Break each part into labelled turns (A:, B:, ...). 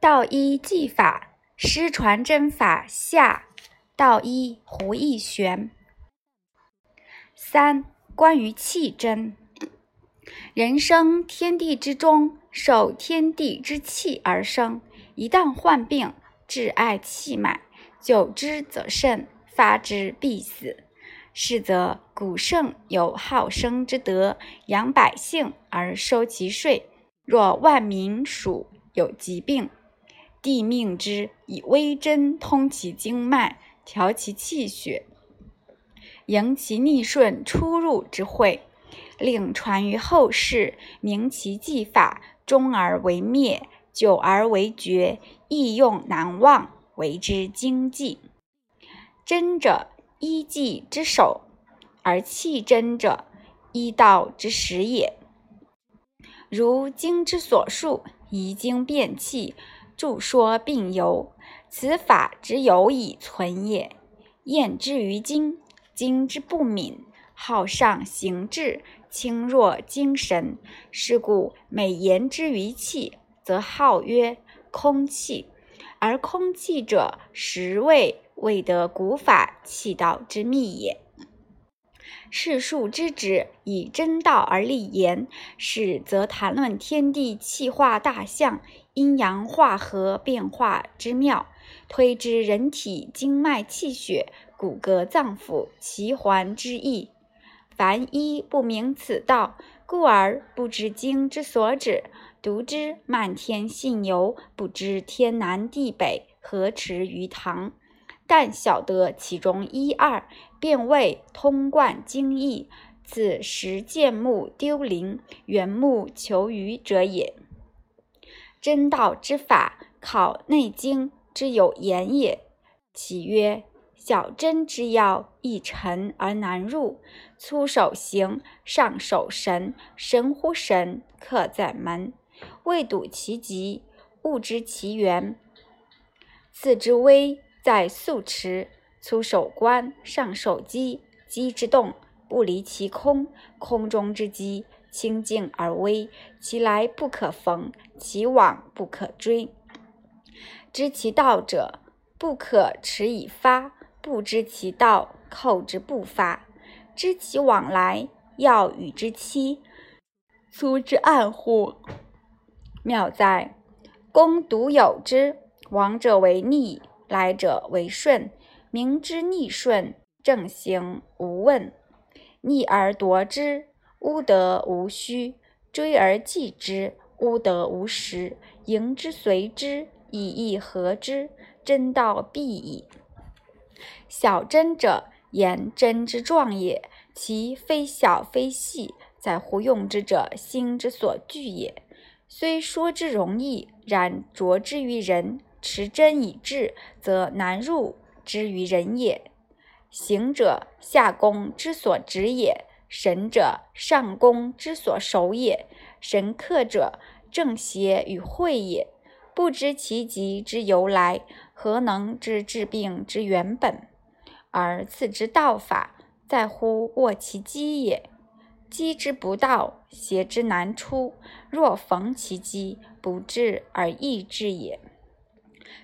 A: 道一技法，师传真法下。道一胡一玄。三、关于气针。人生天地之中，受天地之气而生。一旦患病，致爱气脉，久之则甚，发之必死。是则古圣有好生之德，养百姓而收其税。若万民属有疾病，帝命之以微针通其经脉，调其气血，迎其逆顺出入之会，令传于后世，明其技法，终而为灭，久而为绝，易用难忘，为之精技。真者，医技之首；而气真者，医道之始也。如经之所述，移经变气。著说并由，此法之有以存也。验之于经，经之不敏，好上行志，轻弱精神。是故每言之于气，则号曰空气。而空气者，实谓未得古法气道之秘也。世数之旨，以真道而立言，是则谈论天地气化大象、阴阳化合变化之妙，推知人体经脉气血、骨骼脏腑奇环之意。凡一不明此道，故而不知经之所指，读之漫天信游，不知天南地北，何池鱼塘。但晓得其中一二，便谓通贯经义，此实见目丢灵，缘木求鱼者也。真道之法，考内经之有言也。其曰：小针之药，易沉而难入；粗手行，上手神，神乎神，刻在门。未睹其极，勿知其源。次之微。在素持，粗手观，上手机，机之动不离其空，空中之机清净而微，其来不可逢，其往不可追。知其道者，不可持以发；不知其道，寇之不发。知其往来，要与之期。粗之暗乎？妙在公独有之，往者为逆。来者为顺，明知逆顺，正行无问；逆而夺之，乌得无虚；追而继之，乌得无实。迎之随之，以义合之，真道必矣。小真者，言真之状也。其非小非细，在乎用之者心之所具也。虽说之容易，然着之于人。持真以治，则难入之于人也。行者，下功之所止也；神者，上功之所守也。神客者，正邪与会也。不知其极之由来，何能知治病之原本？而次之道法，在乎握其机也。机之不到，邪之难出。若逢其机，不治而易治也。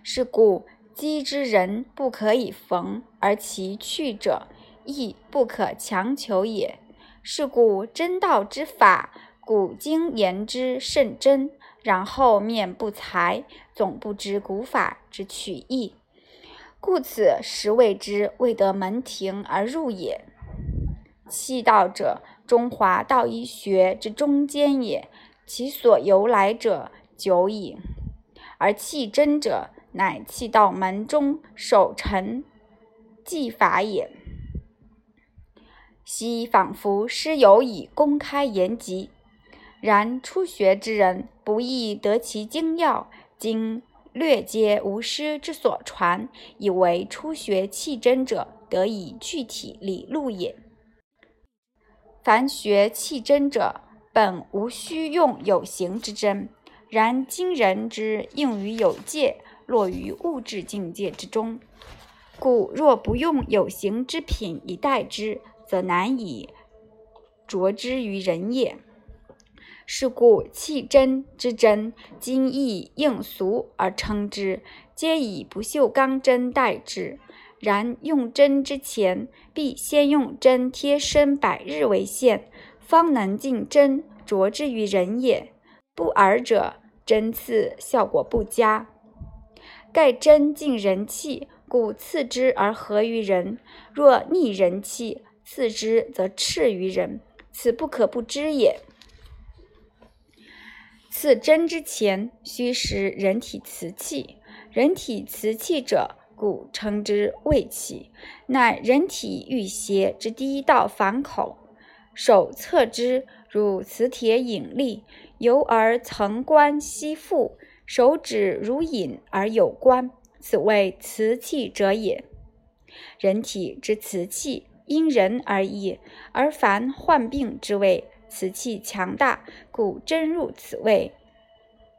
A: 是故机之人不可以逢，而其去者亦不可强求也。是故真道之法，古今言之甚真，然后面不才，总不知古法之取义。故此实谓之未得门庭而入也。气道者，中华道医学之中间也，其所由来者久矣。而气真者，乃气道门中守臣技法也。昔仿佛师有以公开言及，然初学之人不易得其精要。今略皆无师之所传，以为初学气真者得以具体理路也。凡学气真者，本无需用有形之真，然今人之应于有界。落于物质境界之中，故若不用有形之品以代之，则难以着之于人也。是故气真之真，今亦应俗而称之，皆以不锈钢针代之。然用针之前，必先用针贴身百日为限，方能尽针着之于人也。不尔者，针刺效果不佳。盖针尽人气，故刺之而合于人；若逆人气，刺之则赤于人，此不可不知也。刺针之前，须识人体瓷器。人体瓷器者，故称之胃气，乃人体玉邪之第一道反口。手侧之，如磁铁引力，由而层关吸附，手指如引而有关，此谓瓷器者也。人体之瓷器因人而异，而凡患病之位，瓷器强大，故针入此位，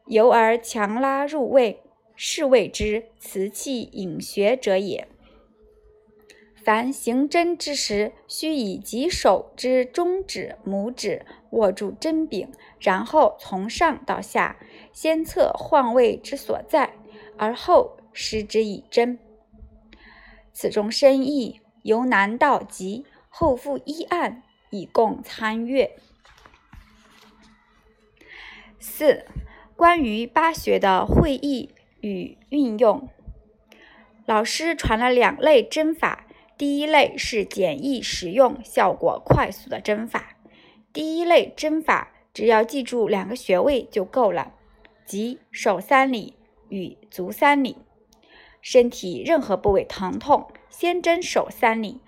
A: 由而强拉入位，是谓之瓷器引穴者也。凡行针之时，须以己手之中指、拇指握住针柄，然后从上到下，先测患位之所在，而后施之以针。此中深意，由难到极，后附一案以供参阅。四、关于八穴的会意与运用，老师传了两类针法。第一类是简易实用、效果快速的针法。第一类针法只要记住两个穴位就够了，即手三里与足三里。身体任何部位疼痛，先针手三里，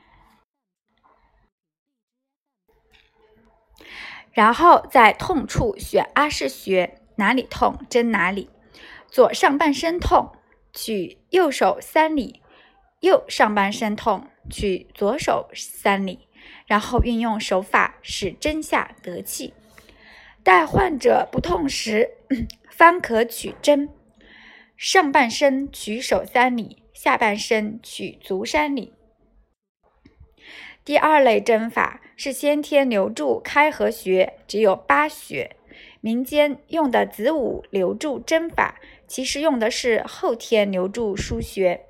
A: 然后在痛处选阿是穴，哪里痛针哪里。左上半身痛，取右手三里；右上半身痛。取左手三里，然后运用手法使针下得气。待患者不痛时，方可取针。上半身取手三里，下半身取足三里。第二类针法是先天留住开合穴，只有八穴。民间用的子午留住针法，其实用的是后天留住腧穴。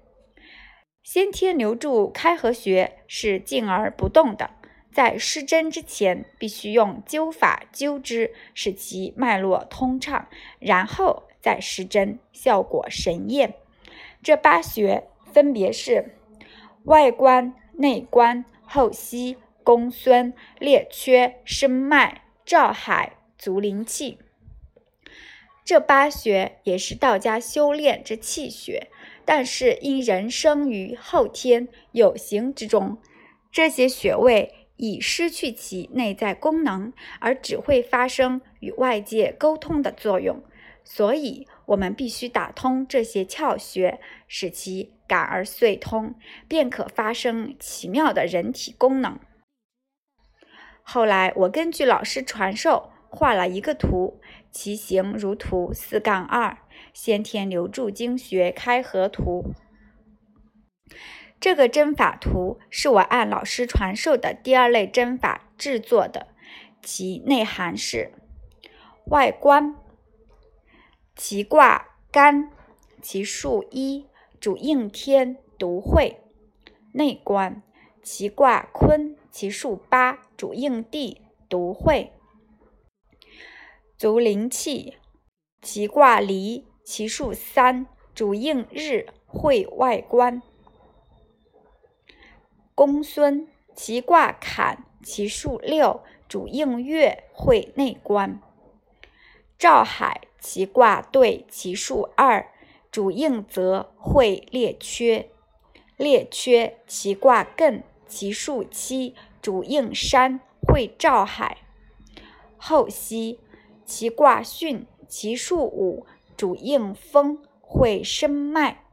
A: 先天留住开合穴是静而不动的，在施针之前，必须用灸法灸之，使其脉络通畅，然后再施针，效果神验。这八穴分别是外关、内关、后溪、公孙、列缺、申脉、照海、足灵气。这八穴也是道家修炼之气穴。但是因人生于后天有形之中，这些穴位已失去其内在功能，而只会发生与外界沟通的作用，所以我们必须打通这些窍穴，使其感而遂通，便可发生奇妙的人体功能。后来我根据老师传授，画了一个图，其形如图四杠二。先天留住经穴开合图，这个针法图是我按老师传授的第二类针法制作的。其内涵是：外观，其卦干，其数一，主应天独会；内观，其卦坤，其数八，主应地独会；足灵气，其卦离。其数三，主应日会外观。公孙，其卦坎，其数六，主应月会内观。赵海，其卦兑，其数二，主应泽会列缺。列缺，其卦艮，其数七，主应山会照海。后溪，其卦巽，其数五。主应风会生脉，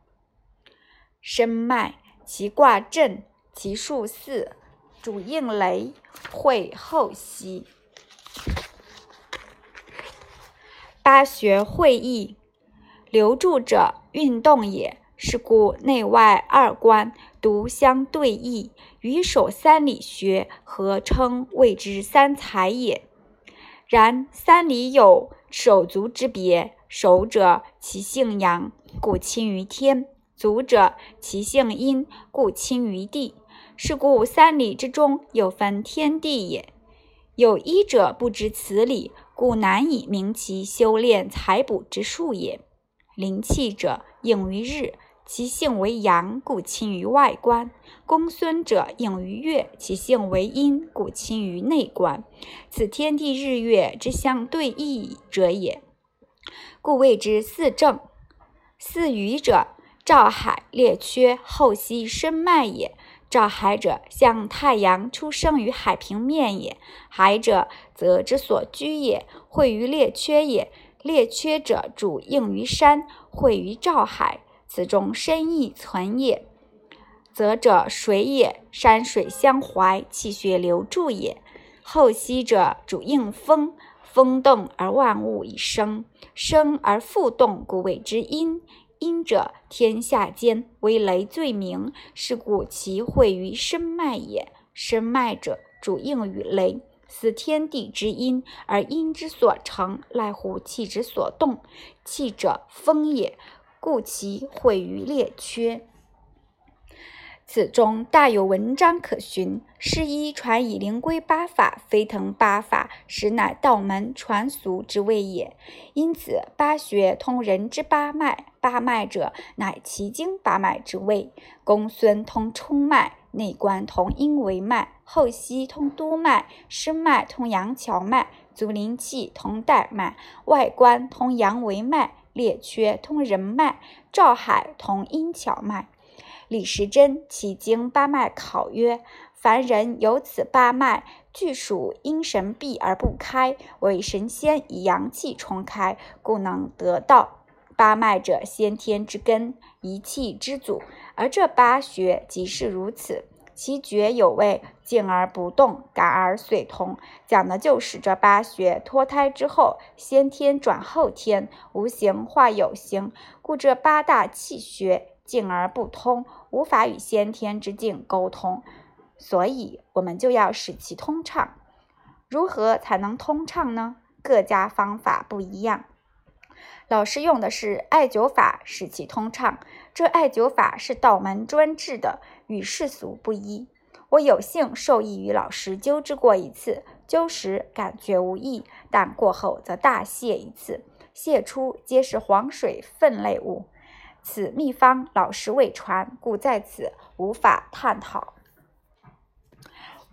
A: 申脉其卦震，其数四，主应雷会后溪。八穴会意，留住者运动也，是故内外二关独相对应，与手三里穴合称谓之三才也。然三里有手足之别，手者其性阳，故亲于天；足者其性阴，故亲于地。是故三里之中有分天地也。有一者不知此理，故难以明其修炼采补之术也。灵气者应于日，其性为阳，故亲于外观；公孙者应于月，其性为阴，故亲于内观。此天地日月之相对异者也，故谓之四正。四余者，照海列缺，后溪深脉也。照海者，像太阳出生于海平面也；海者，则之所居也，会于列缺也。列缺者，主应于山，会于照海，此中深意存也。泽者，水也，山水相怀，气血流注也。后溪者，主应风，风动而万物以生，生而复动，故谓之阴。阴者，天下间为雷最明，是故其会于身脉也。身脉者，主应于雷，司天地之阴，而阴之所成，赖乎气之所动。气者，风也，故其会于列缺。此中大有文章可循。师一传以灵龟八法，飞腾八法，实乃道门传俗之谓也。因此，八学通人之八脉，八脉者，乃奇经八脉之谓。公孙通冲脉，内关通阴维脉，后溪通督脉，深脉通阳桥脉，足灵气通带脉，外关通阳维脉，列缺通人脉，照海通阴桥脉。李时珍其经八脉考曰：凡人有此八脉，俱属阴神闭而不开，为神仙以阳气冲开，故能得道。八脉者，先天之根，一气之祖，而这八穴即是如此。其诀有谓：静而不动，感而遂通，讲的就是这八穴脱胎之后，先天转后天，无形化有形，故这八大气穴。静而不通，无法与先天之静沟通，所以我们就要使其通畅。如何才能通畅呢？各家方法不一样。老师用的是艾灸法使其通畅，这艾灸法是道门专治的，与世俗不一。我有幸受益于老师灸之过一次，灸时感觉无益，但过后则大泻一次，泻出皆是黄水分类物。此秘方老师未传，故在此无法探讨。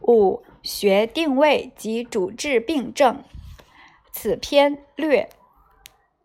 A: 五、学定位及主治病症。此篇略。